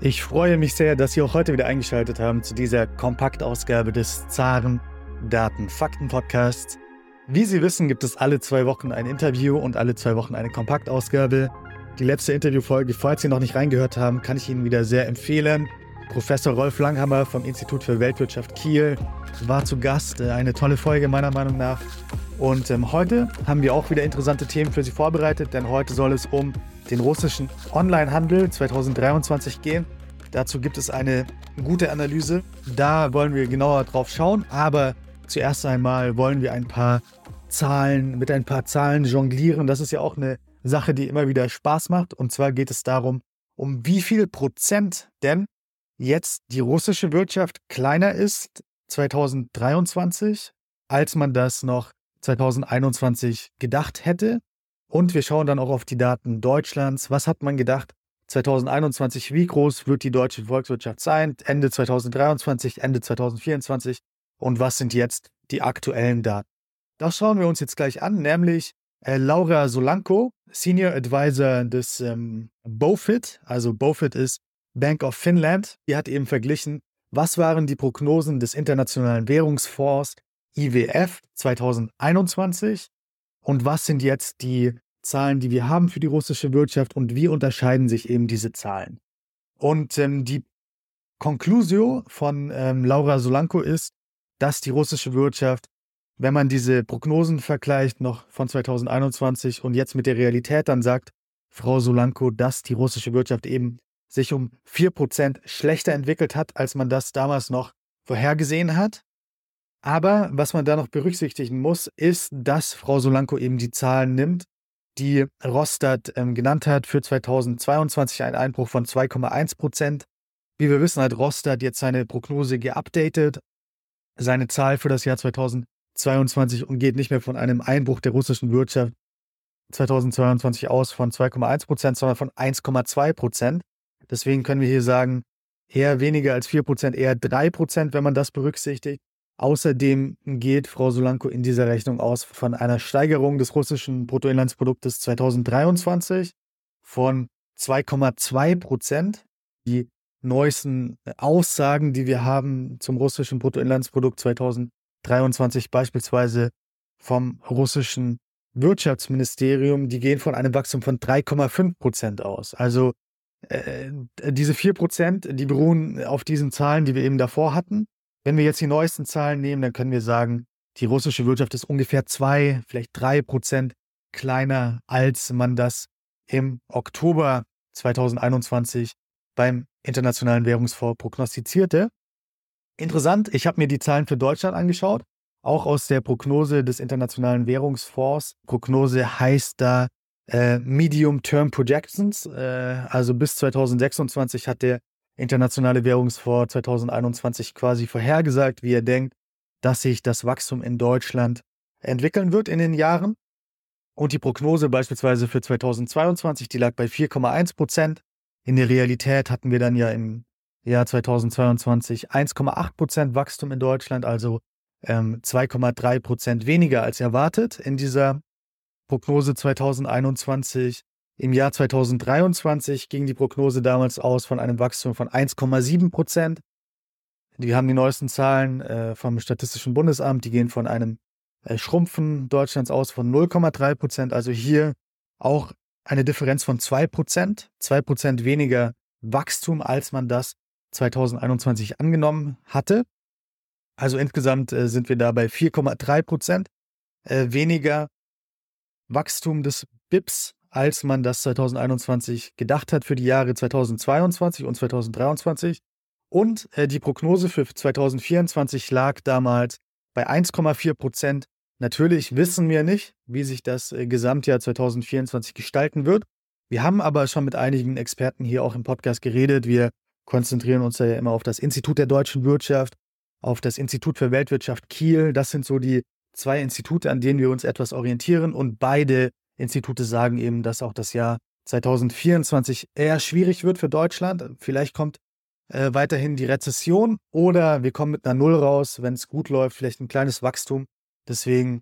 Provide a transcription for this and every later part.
Ich freue mich sehr, dass Sie auch heute wieder eingeschaltet haben zu dieser Kompaktausgabe des Zaren Daten Fakten Podcasts. Wie Sie wissen, gibt es alle zwei Wochen ein Interview und alle zwei Wochen eine Kompaktausgabe. Die letzte Interviewfolge, falls Sie noch nicht reingehört haben, kann ich Ihnen wieder sehr empfehlen. Professor Rolf Langhammer vom Institut für Weltwirtschaft Kiel war zu Gast. Eine tolle Folge meiner Meinung nach. Und ähm, heute haben wir auch wieder interessante Themen für Sie vorbereitet, denn heute soll es um den russischen Onlinehandel 2023 gehen. Dazu gibt es eine gute Analyse. Da wollen wir genauer drauf schauen. Aber zuerst einmal wollen wir ein paar Zahlen, mit ein paar Zahlen jonglieren. Das ist ja auch eine Sache, die immer wieder Spaß macht. Und zwar geht es darum, um wie viel Prozent denn jetzt die russische Wirtschaft kleiner ist 2023, als man das noch 2021 gedacht hätte. Und wir schauen dann auch auf die Daten Deutschlands. Was hat man gedacht? 2021, wie groß wird die deutsche Volkswirtschaft sein? Ende 2023, Ende 2024. Und was sind jetzt die aktuellen Daten? Das schauen wir uns jetzt gleich an, nämlich äh, Laura Solanko, Senior Advisor des ähm, BOFIT. Also BOFIT ist Bank of Finland. Die hat eben verglichen, was waren die Prognosen des Internationalen Währungsfonds IWF 2021 und was sind jetzt die Zahlen, die wir haben für die russische Wirtschaft und wie unterscheiden sich eben diese Zahlen. Und ähm, die Conclusio von ähm, Laura Solanko ist, dass die russische Wirtschaft, wenn man diese Prognosen vergleicht, noch von 2021 und jetzt mit der Realität, dann sagt Frau Solanko, dass die russische Wirtschaft eben sich um 4% schlechter entwickelt hat, als man das damals noch vorhergesehen hat. Aber was man da noch berücksichtigen muss, ist, dass Frau Solanko eben die Zahlen nimmt, die Rostat ähm, genannt hat für 2022 ein Einbruch von 2,1 Prozent. Wie wir wissen, hat Rostat jetzt seine Prognose geupdatet, seine Zahl für das Jahr 2022 und geht nicht mehr von einem Einbruch der russischen Wirtschaft 2022 aus von 2,1 Prozent, sondern von 1,2 Prozent. Deswegen können wir hier sagen, eher weniger als 4 Prozent, eher 3 Prozent, wenn man das berücksichtigt. Außerdem geht Frau Solanko in dieser Rechnung aus von einer Steigerung des russischen Bruttoinlandsproduktes 2023 von 2,2 Prozent. Die neuesten Aussagen, die wir haben zum russischen Bruttoinlandsprodukt 2023 beispielsweise vom russischen Wirtschaftsministerium, die gehen von einem Wachstum von 3,5 Prozent aus. Also äh, diese 4 Prozent, die beruhen auf diesen Zahlen, die wir eben davor hatten. Wenn wir jetzt die neuesten Zahlen nehmen, dann können wir sagen, die russische Wirtschaft ist ungefähr zwei, vielleicht drei Prozent kleiner, als man das im Oktober 2021 beim Internationalen Währungsfonds prognostizierte. Interessant, ich habe mir die Zahlen für Deutschland angeschaut, auch aus der Prognose des Internationalen Währungsfonds. Prognose heißt da äh, Medium-Term Projections, äh, also bis 2026 hat der Internationale Währungsfonds 2021 quasi vorhergesagt, wie er denkt, dass sich das Wachstum in Deutschland entwickeln wird in den Jahren. Und die Prognose beispielsweise für 2022, die lag bei 4,1 Prozent. In der Realität hatten wir dann ja im Jahr 2022 1,8 Prozent Wachstum in Deutschland, also ähm, 2,3 Prozent weniger als erwartet in dieser Prognose 2021. Im Jahr 2023 ging die Prognose damals aus von einem Wachstum von 1,7 Prozent. Wir haben die neuesten Zahlen äh, vom Statistischen Bundesamt, die gehen von einem äh, Schrumpfen Deutschlands aus von 0,3 Prozent. Also hier auch eine Differenz von 2 Prozent, 2 Prozent weniger Wachstum, als man das 2021 angenommen hatte. Also insgesamt äh, sind wir da bei 4,3 Prozent äh, weniger Wachstum des BIPs als man das 2021 gedacht hat für die Jahre 2022 und 2023. Und äh, die Prognose für 2024 lag damals bei 1,4 Prozent. Natürlich wissen wir nicht, wie sich das äh, Gesamtjahr 2024 gestalten wird. Wir haben aber schon mit einigen Experten hier auch im Podcast geredet. Wir konzentrieren uns ja immer auf das Institut der deutschen Wirtschaft, auf das Institut für Weltwirtschaft Kiel. Das sind so die zwei Institute, an denen wir uns etwas orientieren und beide Institute sagen eben, dass auch das Jahr 2024 eher schwierig wird für Deutschland. Vielleicht kommt äh, weiterhin die Rezession oder wir kommen mit einer Null raus, wenn es gut läuft, vielleicht ein kleines Wachstum. Deswegen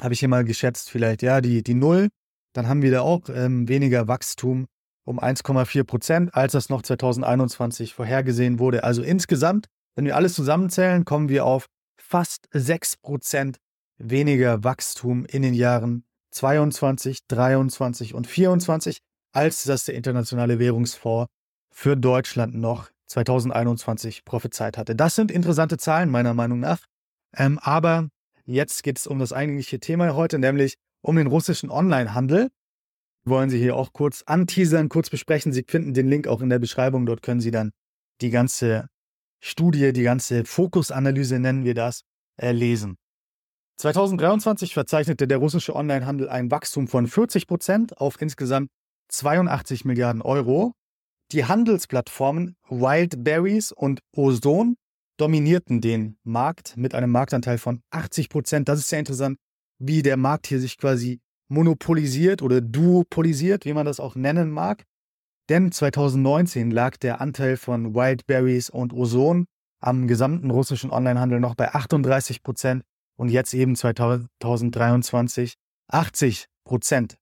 habe ich hier mal geschätzt, vielleicht ja, die, die Null, dann haben wir da auch ähm, weniger Wachstum um 1,4 Prozent, als das noch 2021 vorhergesehen wurde. Also insgesamt, wenn wir alles zusammenzählen, kommen wir auf fast 6 Prozent weniger Wachstum in den Jahren 22, 23 und 24, als das der Internationale Währungsfonds für Deutschland noch 2021 prophezeit hatte. Das sind interessante Zahlen meiner Meinung nach. Ähm, aber jetzt geht es um das eigentliche Thema heute, nämlich um den russischen Onlinehandel. Wollen Sie hier auch kurz anteasern, kurz besprechen. Sie finden den Link auch in der Beschreibung. Dort können Sie dann die ganze Studie, die ganze Fokusanalyse, nennen wir das, äh, lesen. 2023 verzeichnete der russische Onlinehandel ein Wachstum von 40 Prozent auf insgesamt 82 Milliarden Euro. Die Handelsplattformen Wildberries und Ozone dominierten den Markt mit einem Marktanteil von 80 Prozent. Das ist sehr interessant, wie der Markt hier sich quasi monopolisiert oder duopolisiert, wie man das auch nennen mag. Denn 2019 lag der Anteil von Wildberries und Ozone am gesamten russischen Onlinehandel noch bei 38 Prozent und jetzt eben 2023 80 Prozent.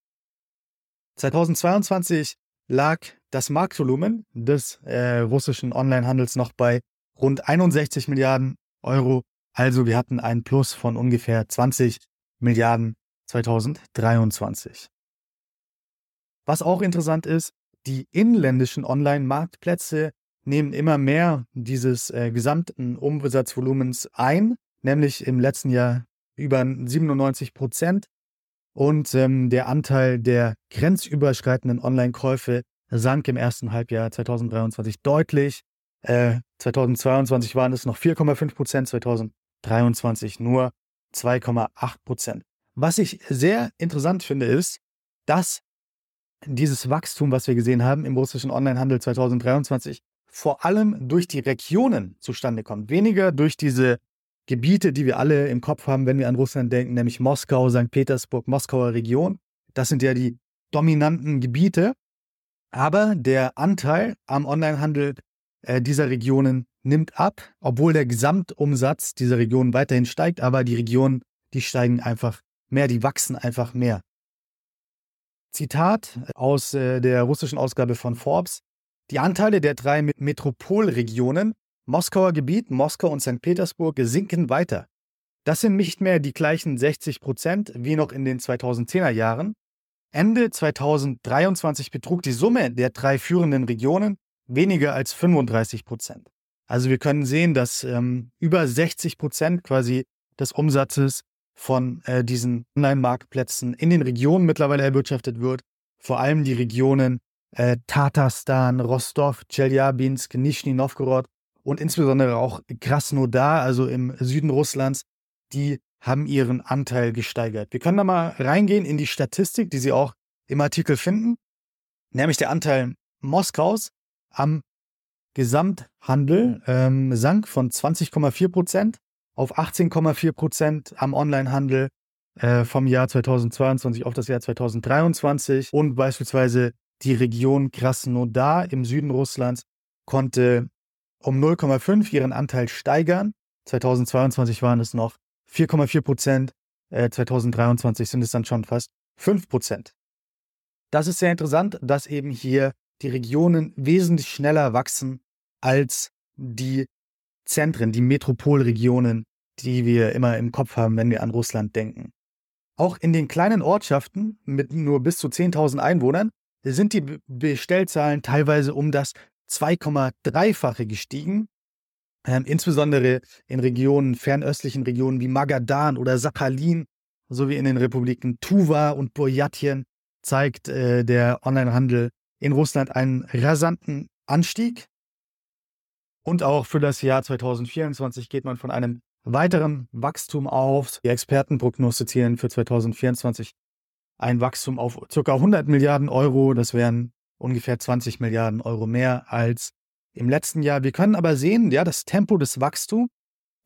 2022 lag das Marktvolumen des äh, russischen Onlinehandels noch bei rund 61 Milliarden Euro. Also wir hatten einen Plus von ungefähr 20 Milliarden 2023. Was auch interessant ist, die inländischen Online-Marktplätze nehmen immer mehr dieses äh, gesamten Umsatzvolumens ein, nämlich im letzten Jahr über 97 Prozent. Und ähm, der Anteil der grenzüberschreitenden Online-Käufe sank im ersten Halbjahr 2023 deutlich. Äh, 2022 waren es noch 4,5 Prozent, 2023 nur 2,8 Prozent. Was ich sehr interessant finde, ist, dass dieses Wachstum, was wir gesehen haben im russischen Onlinehandel 2023, vor allem durch die Regionen zustande kommt. Weniger durch diese Gebiete, die wir alle im Kopf haben, wenn wir an Russland denken, nämlich Moskau, St. Petersburg, Moskauer Region. Das sind ja die dominanten Gebiete. Aber der Anteil am Onlinehandel äh, dieser Regionen nimmt ab, obwohl der Gesamtumsatz dieser Regionen weiterhin steigt, aber die Regionen, die steigen einfach mehr, die wachsen einfach mehr. Zitat aus äh, der russischen Ausgabe von Forbes. Die Anteile der drei Metropolregionen Moskauer Gebiet, Moskau und St. Petersburg sinken weiter. Das sind nicht mehr die gleichen 60 Prozent wie noch in den 2010er Jahren. Ende 2023 betrug die Summe der drei führenden Regionen weniger als 35 Prozent. Also wir können sehen, dass ähm, über 60 Prozent quasi des Umsatzes von äh, diesen Online-Marktplätzen in den Regionen mittlerweile erwirtschaftet wird. Vor allem die Regionen äh, Tatarstan, Rostov, Chelyabinsk, Nischni Novgorod und insbesondere auch Krasnodar, also im Süden Russlands, die haben ihren Anteil gesteigert. Wir können da mal reingehen in die Statistik, die Sie auch im Artikel finden, nämlich der Anteil Moskaus am Gesamthandel ähm, sank von 20,4 Prozent auf 18,4 Prozent am Onlinehandel äh, vom Jahr 2022 auf das Jahr 2023 und beispielsweise die Region Krasnodar im Süden Russlands konnte um 0,5 ihren Anteil steigern. 2022 waren es noch 4,4 Prozent, äh, 2023 sind es dann schon fast 5 Prozent. Das ist sehr interessant, dass eben hier die Regionen wesentlich schneller wachsen als die Zentren, die Metropolregionen, die wir immer im Kopf haben, wenn wir an Russland denken. Auch in den kleinen Ortschaften mit nur bis zu 10.000 Einwohnern sind die Bestellzahlen teilweise um das 2,3-fache gestiegen. Ähm, insbesondere in Regionen, fernöstlichen Regionen wie Magadan oder Sakhalin, sowie in den Republiken Tuva und Burjatien zeigt äh, der Onlinehandel in Russland einen rasanten Anstieg. Und auch für das Jahr 2024 geht man von einem weiteren Wachstum auf. Die Experten prognostizieren für 2024 ein Wachstum auf ca. 100 Milliarden Euro. Das wären ungefähr 20 Milliarden Euro mehr als im letzten Jahr. Wir können aber sehen, ja, das Tempo des Wachstums,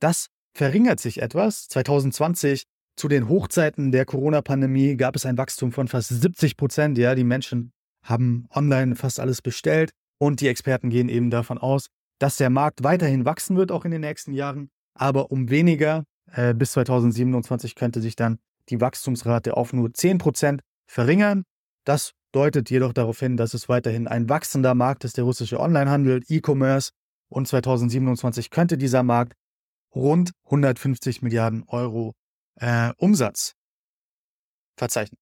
das verringert sich etwas. 2020 zu den Hochzeiten der Corona-Pandemie gab es ein Wachstum von fast 70 Prozent. Ja, die Menschen haben online fast alles bestellt und die Experten gehen eben davon aus, dass der Markt weiterhin wachsen wird, auch in den nächsten Jahren, aber um weniger. Äh, bis 2027 könnte sich dann die Wachstumsrate auf nur 10 Prozent verringern. Das deutet jedoch darauf hin, dass es weiterhin ein wachsender Markt ist, der russische Onlinehandel, E-Commerce. Und 2027 könnte dieser Markt rund 150 Milliarden Euro äh, Umsatz verzeichnen.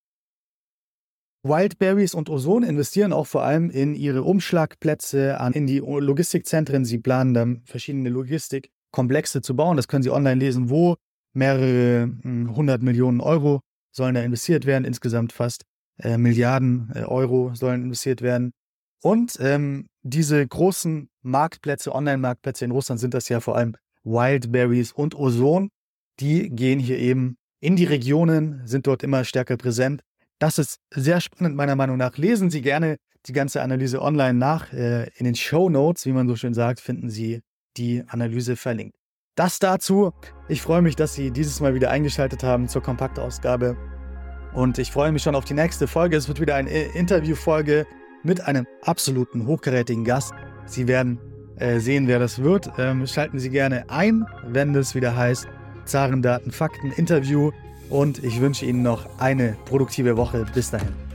Wildberries und Ozon investieren auch vor allem in ihre Umschlagplätze, an, in die Logistikzentren. Sie planen dann verschiedene Logistikkomplexe zu bauen. Das können Sie online lesen, wo mehrere hm, hundert Millionen Euro sollen da investiert werden. Insgesamt fast äh, Milliarden äh, Euro sollen investiert werden. Und ähm, diese großen Marktplätze, Online-Marktplätze in Russland sind das ja vor allem Wildberries und Ozon. Die gehen hier eben in die Regionen, sind dort immer stärker präsent. Das ist sehr spannend meiner Meinung nach. Lesen Sie gerne die ganze Analyse online nach. Äh, in den Show Notes, wie man so schön sagt, finden Sie die Analyse verlinkt. Das dazu. Ich freue mich, dass Sie dieses Mal wieder eingeschaltet haben zur Kompaktausgabe. Und ich freue mich schon auf die nächste Folge. Es wird wieder eine Interviewfolge mit einem absoluten hochkarätigen Gast. Sie werden äh, sehen, wer das wird. Ähm, schalten Sie gerne ein, wenn es wieder heißt Zaren, Daten, Fakten, Interview. Und ich wünsche Ihnen noch eine produktive Woche. Bis dahin.